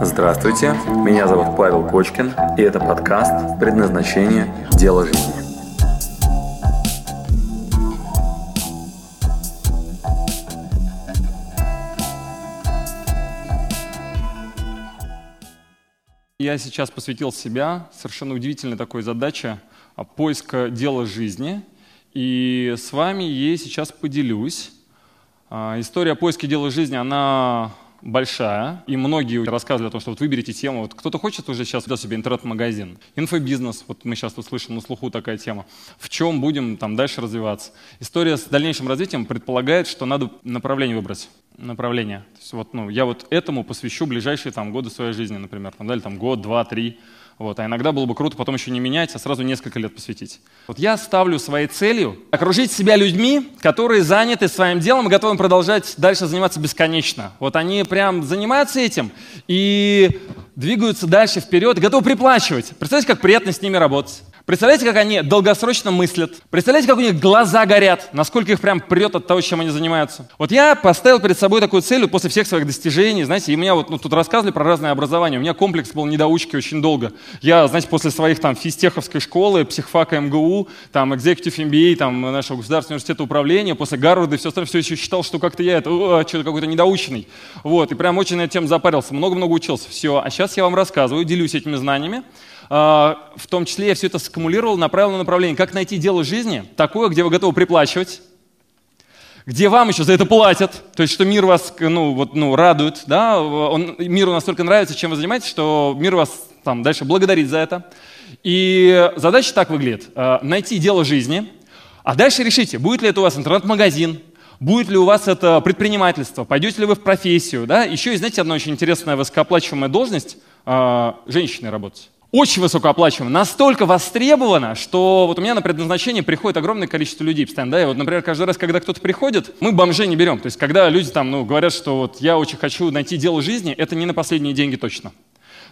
Здравствуйте, меня зовут Павел Кочкин, и это подкаст «Предназначение. Дело жизни». Я сейчас посвятил себя совершенно удивительной такой задаче а, поиска дела жизни. И с вами я сейчас поделюсь. А, история поиска дела жизни, она большая, и многие рассказывали о том, что вот выберите тему. Вот кто-то хочет уже сейчас взять себе интернет-магазин, инфобизнес, вот мы сейчас услышим на слуху такая тема. В чем будем там дальше развиваться? История с дальнейшим развитием предполагает, что надо направление выбрать направление. То есть вот, ну, я вот этому посвящу ближайшие там, годы своей жизни, например, там, дали там год, два, три. Вот. А иногда было бы круто потом еще не менять, а сразу несколько лет посвятить. Вот я ставлю своей целью окружить себя людьми, которые заняты своим делом и готовы продолжать дальше заниматься бесконечно. Вот они прям занимаются этим и двигаются дальше вперед, готовы приплачивать. Представляете, как приятно с ними работать. Представляете, как они долгосрочно мыслят? Представляете, как у них глаза горят? Насколько их прям прет от того, чем они занимаются? Вот я поставил перед собой такую цель после всех своих достижений, знаете, и меня вот ну, тут рассказывали про разное образование. У меня комплекс был недоучки очень долго. Я, знаете, после своих там физтеховской школы, психфака МГУ, там экзекутив MBA, там нашего государственного университета управления, после Гарварда и все остальное, все еще считал, что как-то я это, что-то какой-то недоученный. Вот, и прям очень на эту запарился, много-много учился. Все, а сейчас я вам рассказываю, делюсь этими знаниями. А, в том числе я все это скумулировал, направил на направление, как найти дело жизни, такое, где вы готовы приплачивать, где вам еще за это платят, то есть что мир вас ну, вот, ну, радует, да? Он, миру настолько нравится, чем вы занимаетесь, что мир вас там, дальше благодарит за это. И задача так выглядит. А, найти дело жизни, а дальше решите, будет ли это у вас интернет-магазин, Будет ли у вас это предпринимательство? Пойдете ли вы в профессию? Да? Еще есть, знаете, одна очень интересная высокооплачиваемая должность э, – женщиной работать очень высокооплачиваемо, настолько востребовано, что вот у меня на предназначение приходит огромное количество людей постоянно, да, и вот, например, каждый раз, когда кто-то приходит, мы бомжей не берем, то есть когда люди там, ну, говорят, что вот я очень хочу найти дело жизни, это не на последние деньги точно.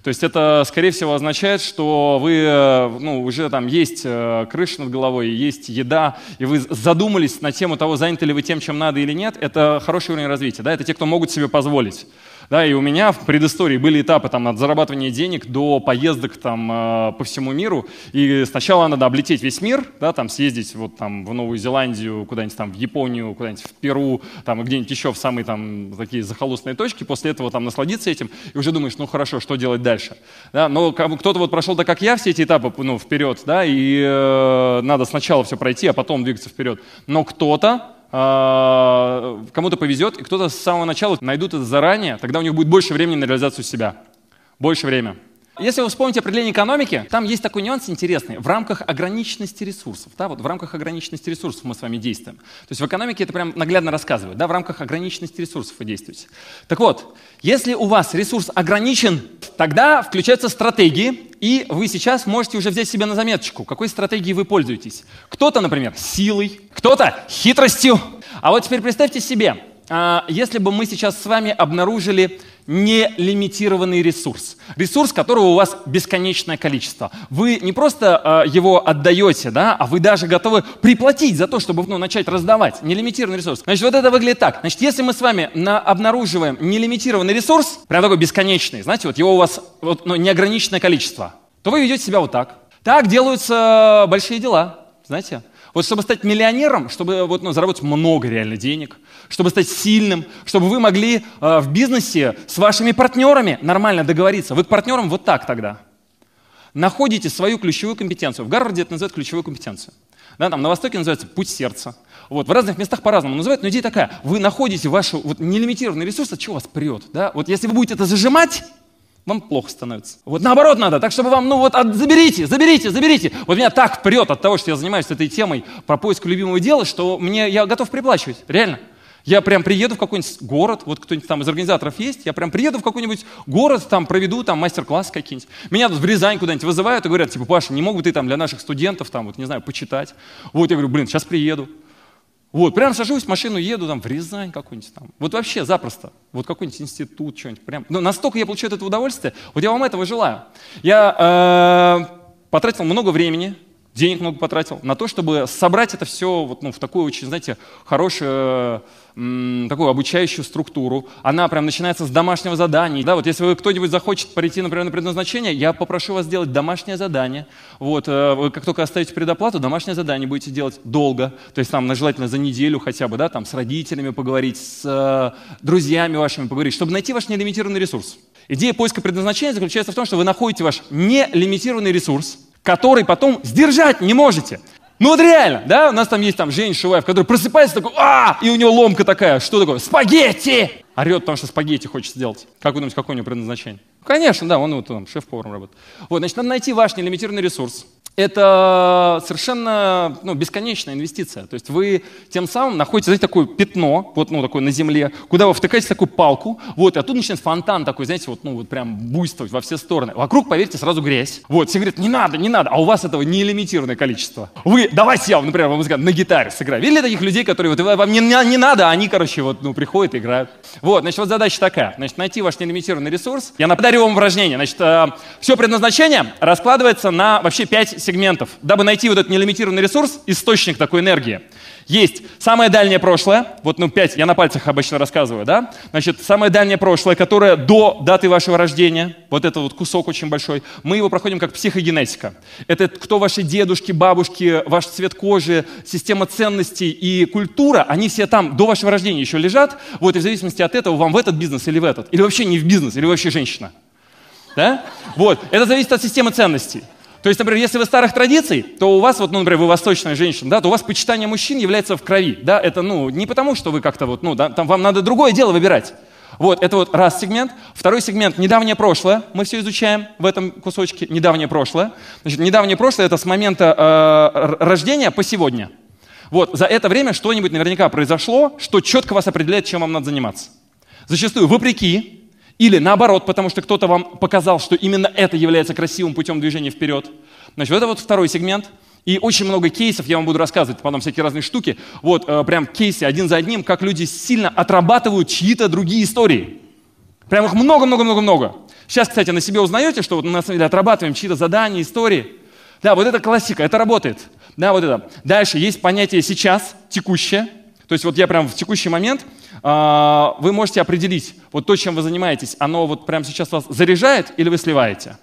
То есть это, скорее всего, означает, что вы, э, ну, уже там есть э, крыша над головой, есть еда, и вы задумались на тему того, заняты ли вы тем, чем надо или нет. Это хороший уровень развития, да, это те, кто могут себе позволить. Да, и у меня в предыстории были этапы там, от зарабатывания денег до поездок там, э, по всему миру. И сначала надо облететь весь мир, да, там, съездить вот, там, в Новую Зеландию, куда-нибудь там, в Японию, куда-нибудь в Перу, там, где-нибудь еще в самые там, такие захолустные точки. После этого там, насладиться этим и уже думаешь, ну хорошо, что делать дальше. Да, но кто-то вот прошел так, как я, все эти этапы ну, вперед, да, и э, надо сначала все пройти, а потом двигаться вперед. Но кто-то кому-то повезет, и кто-то с самого начала найдут это заранее, тогда у них будет больше времени на реализацию себя. Больше времени. Если вы вспомните определение экономики, там есть такой нюанс интересный. В рамках ограниченности ресурсов, да, вот в рамках ограниченности ресурсов мы с вами действуем. То есть в экономике это прям наглядно рассказывают, да, в рамках ограниченности ресурсов вы действуете. Так вот, если у вас ресурс ограничен, тогда включаются стратегии, и вы сейчас можете уже взять себе на заметочку, какой стратегией вы пользуетесь. Кто-то, например, силой, кто-то хитростью. А вот теперь представьте себе, а, если бы мы сейчас с вами обнаружили нелимитированный ресурс. Ресурс, которого у вас бесконечное количество. Вы не просто э, его отдаете, да, а вы даже готовы приплатить за то, чтобы ну, начать раздавать. Нелимитированный ресурс. Значит, вот это выглядит так. Значит, если мы с вами на, обнаруживаем нелимитированный ресурс, прям такой бесконечный, знаете, вот его у вас вот, ну, неограниченное количество, то вы ведете себя вот так. Так делаются большие дела, знаете. Вот чтобы стать миллионером, чтобы вот, ну, заработать много реально денег, чтобы стать сильным, чтобы вы могли э, в бизнесе с вашими партнерами нормально договориться. Вы к партнерам вот так тогда. Находите свою ключевую компетенцию. В Гарварде это называют ключевую компетенцию. Да, там на Востоке называется путь сердца. Вот, в разных местах по-разному называют, но идея такая. Вы находите вашу вот, нелимитированный ресурс, от чего вас прет. Да? Вот если вы будете это зажимать, вам плохо становится. Вот наоборот надо, так чтобы вам, ну вот, от, заберите, заберите, заберите. Вот меня так прет от того, что я занимаюсь этой темой про поиск любимого дела, что мне, я готов приплачивать, реально. Я прям приеду в какой-нибудь город, вот кто-нибудь там из организаторов есть, я прям приеду в какой-нибудь город, там проведу там мастер-класс какие-нибудь. Меня в Рязань куда-нибудь вызывают и говорят, типа, Паша, не мог бы ты там для наших студентов там, вот, не знаю, почитать? Вот я говорю, блин, сейчас приеду. Вот, прям сажусь в машину, еду там в Рязань какой-нибудь там. Вот вообще запросто. Вот какой-нибудь институт, что-нибудь. Прям. Но настолько я получаю этого удовольствие. Вот я вам этого желаю. Я э, потратил много времени, денег много потратил на то, чтобы собрать это все вот, ну, в такую очень, знаете, хорошую такую обучающую структуру. Она прям начинается с домашнего задания. Да, вот если вы кто-нибудь захочет прийти, например, на предназначение, я попрошу вас сделать домашнее задание. Вот, э, вы как только оставите предоплату, домашнее задание будете делать долго. То есть там, желательно за неделю хотя бы, да, там с родителями поговорить, с э, друзьями вашими поговорить, чтобы найти ваш нелимитированный ресурс. Идея поиска предназначения заключается в том, что вы находите ваш нелимитированный ресурс, который потом сдержать не можете. Ну вот реально, да, у нас там есть там Женя Шуваев, который просыпается такой, а, и у него ломка такая, что такое, спагетти! Орет, потому что спагетти хочет сделать. Как вы думаете, какое у него предназначение? Конечно, да, он вот там шеф-поваром работает. Вот, значит, надо найти ваш нелимитированный ресурс, это совершенно ну, бесконечная инвестиция. То есть вы тем самым находите, знаете, такое пятно, вот, ну, такое на земле, куда вы втыкаете такую палку, вот, и оттуда начинает фонтан такой, знаете, вот, ну, вот прям буйствовать во все стороны. Вокруг, поверьте, сразу грязь. Вот, все говорят, не надо, не надо, а у вас этого нелимитированное количество. Вы, давайте я, например, вам скажу, на гитаре сыграю. Видели таких людей, которые вот, вам не, не надо, а они, короче, вот, ну, приходят и играют. Вот, значит, вот задача такая, значит, найти ваш нелимитированный ресурс. Я подарю вам упражнение. Значит, э, все предназначение раскладывается на вообще пять сегментов, дабы найти вот этот нелимитированный ресурс, источник такой энергии. Есть самое дальнее прошлое, вот ну пять, я на пальцах обычно рассказываю, да? Значит, самое дальнее прошлое, которое до даты вашего рождения, вот это вот кусок очень большой, мы его проходим как психогенетика. Это кто ваши дедушки, бабушки, ваш цвет кожи, система ценностей и культура, они все там до вашего рождения еще лежат, вот и в зависимости от этого вам в этот бизнес или в этот, или вообще не в бизнес, или вообще женщина. Да? Вот, это зависит от системы ценностей. То есть, например, если вы старых традиций, то у вас, вот, ну, например, вы восточная женщина, да, то у вас почитание мужчин является в крови. Да? Это ну, не потому, что вы как-то вот, ну, да, там вам надо другое дело выбирать. Вот, это вот раз сегмент. Второй сегмент – недавнее прошлое. Мы все изучаем в этом кусочке. Недавнее прошлое. Значит, недавнее прошлое – это с момента э, рождения по сегодня. Вот, за это время что-нибудь наверняка произошло, что четко вас определяет, чем вам надо заниматься. Зачастую вопреки или наоборот, потому что кто-то вам показал, что именно это является красивым путем движения вперед. Значит, это вот второй сегмент. И очень много кейсов, я вам буду рассказывать потом всякие разные штуки. Вот э, прям кейсы один за одним, как люди сильно отрабатывают чьи-то другие истории. Прям их много-много-много-много. Сейчас, кстати, на себе узнаете, что вот мы на самом деле отрабатываем чьи-то задания, истории. Да, вот это классика, это работает. Да, вот это. Дальше есть понятие сейчас, текущее. То есть вот я прям в текущий момент, э, вы можете определить, вот то, чем вы занимаетесь, оно вот прямо сейчас вас заряжает или вы сливаете.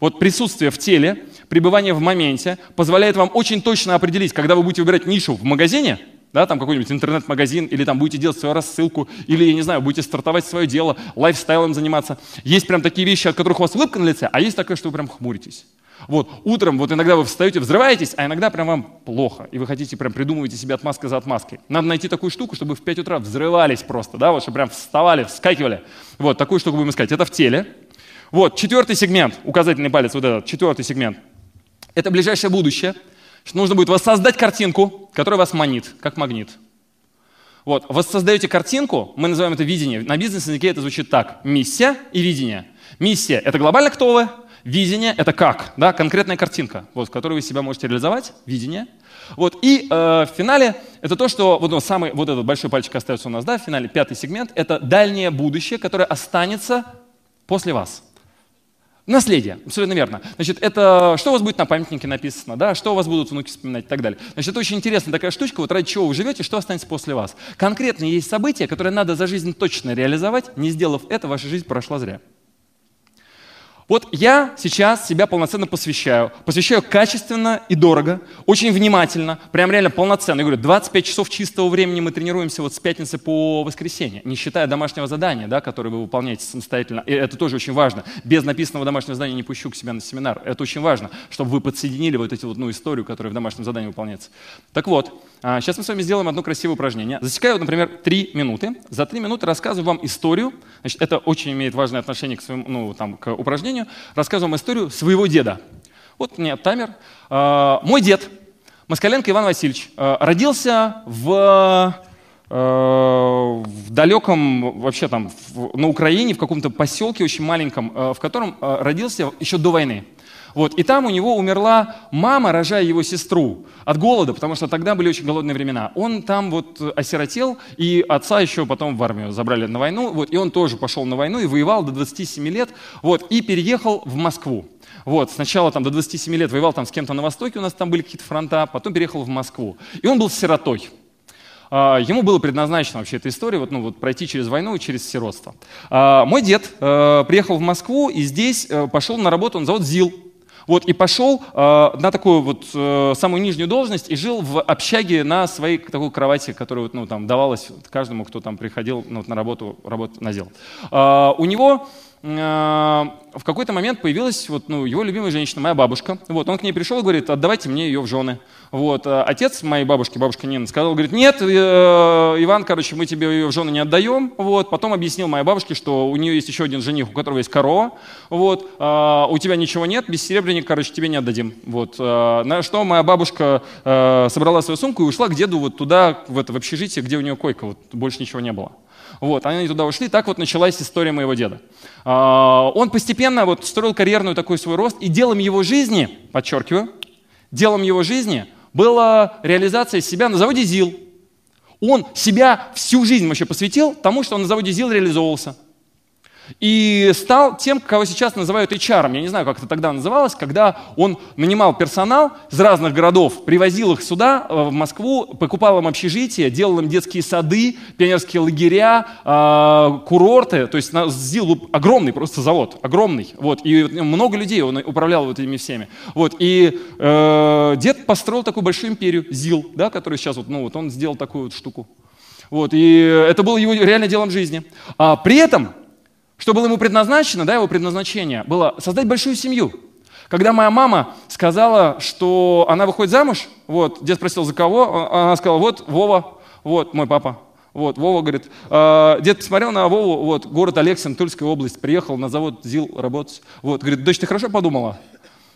Вот присутствие в теле, пребывание в моменте позволяет вам очень точно определить, когда вы будете выбирать нишу в магазине, да, там какой-нибудь интернет-магазин, или там будете делать свою рассылку, или, я не знаю, будете стартовать свое дело, лайфстайлом заниматься. Есть прям такие вещи, от которых у вас улыбка на лице, а есть такое, что вы прям хмуритесь. Вот, утром, вот иногда вы встаете, взрываетесь, а иногда прям вам плохо, и вы хотите прям придумываете себе отмазкой за отмазкой. Надо найти такую штуку, чтобы в 5 утра взрывались просто, да, вот, чтобы прям вставали, вскакивали. Вот, такую штуку будем искать. Это в теле. Вот, четвертый сегмент, указательный палец, вот этот, четвертый сегмент. Это ближайшее будущее. Что нужно будет воссоздать картинку, которая вас манит, как магнит. Вот, воссоздаете картинку, мы называем это видение. На бизнес-языке это звучит так. Миссия и видение. Миссия – это глобально кто вы, Видение – это как, да, конкретная картинка, вот, в которой вы себя можете реализовать, видение. Вот, и э, в финале это то, что вот, ну, самый, вот этот большой пальчик остается у нас, да, в финале пятый сегмент, это дальнее будущее, которое останется после вас. Наследие, абсолютно верно. Значит, это что у вас будет на памятнике написано, да, что у вас будут внуки вспоминать и так далее. Значит, это очень интересная такая штучка, вот ради чего вы живете, что останется после вас. Конкретно есть события, которые надо за жизнь точно реализовать, не сделав это, ваша жизнь прошла зря. Вот я сейчас себя полноценно посвящаю. Посвящаю качественно и дорого, очень внимательно, прям реально полноценно. Я говорю, 25 часов чистого времени мы тренируемся вот с пятницы по воскресенье, не считая домашнего задания, да, которое вы выполняете самостоятельно. И это тоже очень важно. Без написанного домашнего задания не пущу к себе на семинар. Это очень важно, чтобы вы подсоединили вот эту вот, ну, историю, которая в домашнем задании выполняется. Так вот, сейчас а, мы с вами сделаем одно красивое упражнение. Засекаю, например, 3 минуты. За 3 минуты рассказываю вам историю. Значит, это очень имеет важное отношение к, своему, ну, там, к упражнению упражнению, рассказываю вам историю своего деда. Вот у меня таймер. А, мой дед, Москаленко Иван Васильевич, а, родился в, а, в далеком, вообще там, на Украине, в каком-то поселке очень маленьком, в котором родился еще до войны. Вот, и там у него умерла мама, рожая его сестру от голода, потому что тогда были очень голодные времена. Он там вот осиротел, и отца еще потом в армию забрали на войну, вот, и он тоже пошел на войну и воевал до 27 лет, вот, и переехал в Москву. Вот, сначала там до 27 лет воевал там с кем-то на Востоке, у нас там были какие-то фронта, потом переехал в Москву. И он был сиротой. А, ему было предназначено вообще эта история, вот, ну, вот, пройти через войну и через сиротство. А, мой дед э, приехал в Москву и здесь э, пошел на работу на завод ЗИЛ. Вот, и пошел э, на такую вот э, самую нижнюю должность и жил в общаге на своей такой кровати, которая вот, ну, там, давалась каждому, кто там приходил ну, вот, на работу, работу на ЗИЛ. Э, у него в какой-то момент появилась вот, ну, его любимая женщина, моя бабушка. Вот, он к ней пришел и говорит, отдавайте мне ее в жены. Вот, э, отец моей бабушки, бабушка Нина, сказал, говорит, нет, э, Иван, короче, мы тебе ее в жены не отдаем. Вот, потом объяснил моей бабушке, что у нее есть еще один жених, у которого есть корова. Вот, у тебя ничего нет, без серебряника, короче, тебе не отдадим. Вот, э, на что моя бабушка собрала свою сумку и ушла к деду вот туда, в, это, в общежитие, где у нее койка, вот, больше ничего не было. Вот, они туда ушли, так вот началась история моего деда. А, он постепенно вот строил карьерную такой свой рост, и делом его жизни, подчеркиваю, делом его жизни была реализация себя на заводе ЗИЛ. Он себя всю жизнь вообще посвятил тому, что он на заводе ЗИЛ реализовывался. И стал тем, кого сейчас называют HR. Я не знаю, как это тогда называлось, когда он нанимал персонал из разных городов, привозил их сюда, э, в Москву, покупал им общежитие, делал им детские сады, пионерские лагеря, э, курорты. То есть ЗИЛ огромный просто завод, огромный. Вот, и много людей он управлял вот этими всеми. Вот, и э, дед построил такую большую империю, ЗИЛ, да, который сейчас вот, ну, вот он сделал такую вот штуку. Вот, и это было его реально делом жизни. А при этом что было ему предназначено, да, его предназначение было создать большую семью. Когда моя мама сказала, что она выходит замуж, вот, дед спросил, за кого, она сказала, вот, Вова, вот, мой папа. Вот, Вова говорит, э, дед посмотрел на Вову, вот, город Алексин, Тульская область, приехал на завод ЗИЛ работать. Вот, говорит, дочь, ты хорошо подумала?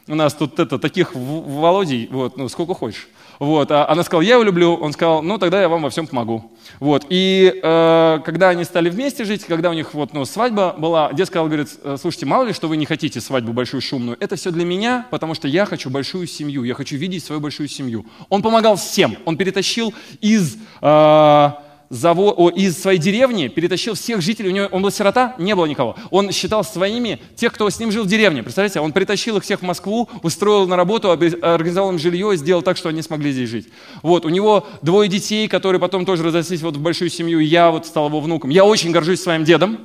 У нас тут это, таких Володей, вот, ну, сколько хочешь. Вот, а она сказала, я его люблю. Он сказал, ну тогда я вам во всем помогу. Вот, и э, когда они стали вместе жить, когда у них вот, ну, свадьба была, дед сказал, говорит, «Э, слушайте, мало ли, что вы не хотите свадьбу большую шумную, это все для меня, потому что я хочу большую семью, я хочу видеть свою большую семью. Он помогал всем, он перетащил из... Э, завод, о, из своей деревни перетащил всех жителей. У него, он был сирота, не было никого. Он считал своими тех, кто с ним жил в деревне. Представляете, он притащил их всех в Москву, устроил на работу, организовал им жилье, сделал так, что они смогли здесь жить. Вот, у него двое детей, которые потом тоже разошлись вот в большую семью. Я вот стал его внуком. Я очень горжусь своим дедом.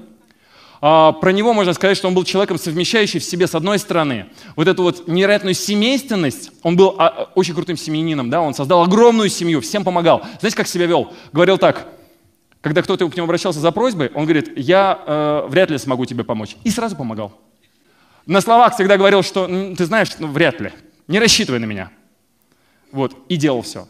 А, про него можно сказать, что он был человеком, совмещающим в себе, с одной стороны, вот эту вот невероятную семейственность. Он был а, очень крутым семьянином, да, он создал огромную семью, всем помогал. Знаете, как себя вел? Говорил так, когда кто-то к нему обращался за просьбой, он говорит, я э, вряд ли смогу тебе помочь. И сразу помогал. На словах всегда говорил, что ты знаешь, ну, вряд ли, не рассчитывай на меня. Вот, и делал все.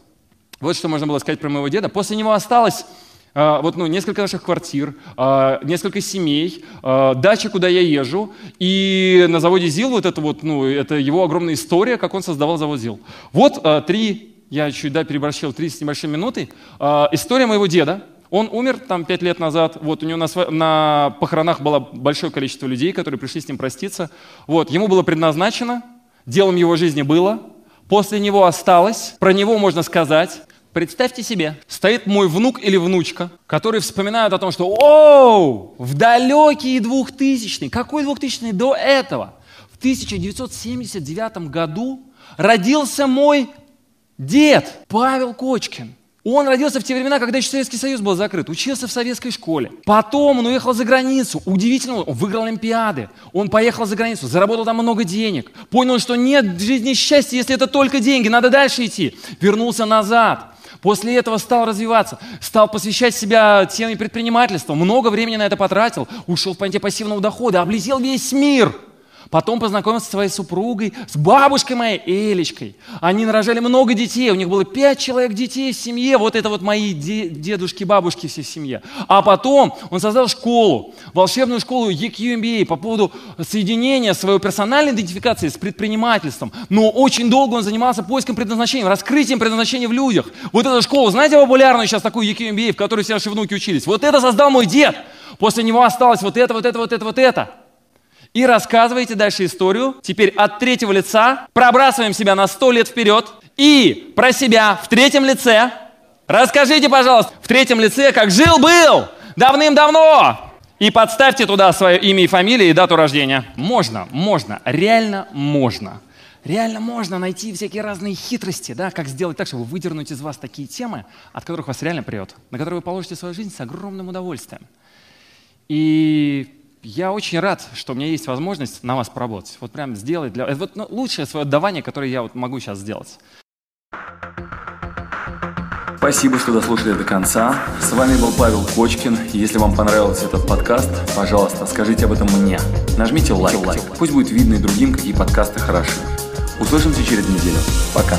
Вот что можно было сказать про моего деда. После него осталось вот, ну, несколько наших квартир, а, несколько семей, а, дача, куда я езжу. И на заводе ЗИЛ вот это вот, ну, это его огромная история, как он создавал завод ЗИЛ. Вот три, я чуть, да, переборщил, три с небольшой минуты. История моего деда. Он умер там пять лет назад. Вот у него на, на похоронах было большое количество людей, которые пришли с ним проститься. Вот, ему было предназначено, делом его жизни было. После него осталось, про него можно сказать, Представьте себе, стоит мой внук или внучка, которые вспоминают о том, что «Оу, в далекие 2000-е, какой 2000 до этого? В 1979 году родился мой дед Павел Кочкин. Он родился в те времена, когда еще Советский Союз был закрыт, учился в советской школе. Потом он уехал за границу. Удивительно, он выиграл Олимпиады. Он поехал за границу, заработал там много денег. Понял, что нет в жизни счастья, если это только деньги, надо дальше идти. Вернулся назад. После этого стал развиваться, стал посвящать себя теме предпринимательства, много времени на это потратил, ушел в понятие пассивного дохода, облетел весь мир – Потом познакомился со своей супругой, с бабушкой моей, Элечкой. Они нарожали много детей, у них было пять человек детей в семье. Вот это вот мои дедушки, бабушки все в семье. А потом он создал школу, волшебную школу EQMBA по поводу соединения своей персональной идентификации с предпринимательством. Но очень долго он занимался поиском предназначения, раскрытием предназначения в людях. Вот эта школа, знаете популярную сейчас такую EQMBA, в которой все наши внуки учились? Вот это создал мой дед. После него осталось вот это, вот это, вот это, вот это. И рассказываете дальше историю. Теперь от третьего лица пробрасываем себя на сто лет вперед. И про себя в третьем лице. Расскажите, пожалуйста, в третьем лице, как жил-был давным-давно. И подставьте туда свое имя и фамилию и дату рождения. Можно, можно, реально можно. Реально можно найти всякие разные хитрости, да, как сделать так, чтобы выдернуть из вас такие темы, от которых вас реально прет, на которые вы положите свою жизнь с огромным удовольствием. И я очень рад, что у меня есть возможность на вас поработать. Вот прям сделать для... Это вот ну, лучшее свое отдавание, которое я вот могу сейчас сделать. Спасибо, что дослушали до конца. С вами был Павел Кочкин. Если вам понравился этот подкаст, пожалуйста, скажите об этом мне. Нажмите лайк. Пусть будет видно и другим, какие подкасты хороши. Услышимся через неделю. Пока.